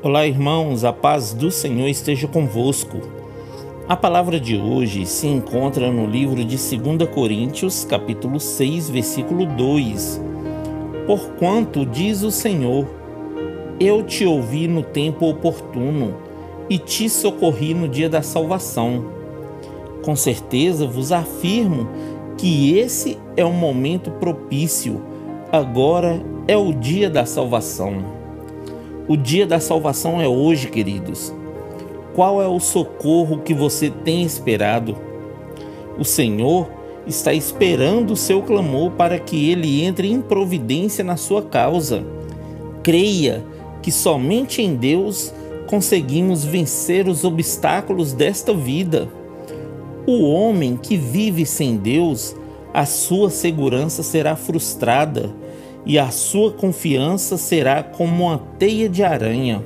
Olá, irmãos, a paz do Senhor esteja convosco. A palavra de hoje se encontra no livro de 2 Coríntios, capítulo 6, versículo 2. Porquanto diz o Senhor: Eu te ouvi no tempo oportuno e te socorri no dia da salvação. Com certeza vos afirmo que esse é o momento propício. Agora é o dia da salvação. O dia da salvação é hoje, queridos. Qual é o socorro que você tem esperado? O Senhor está esperando o seu clamor para que ele entre em providência na sua causa. Creia que somente em Deus conseguimos vencer os obstáculos desta vida. O homem que vive sem Deus, a sua segurança será frustrada e a sua confiança será como uma teia de aranha.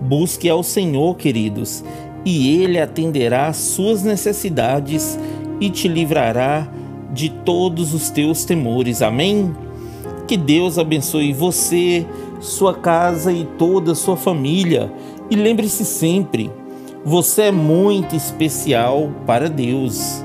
Busque ao Senhor, queridos, e Ele atenderá às suas necessidades e te livrará de todos os teus temores. Amém? Que Deus abençoe você, sua casa e toda a sua família. E lembre-se sempre, você é muito especial para Deus.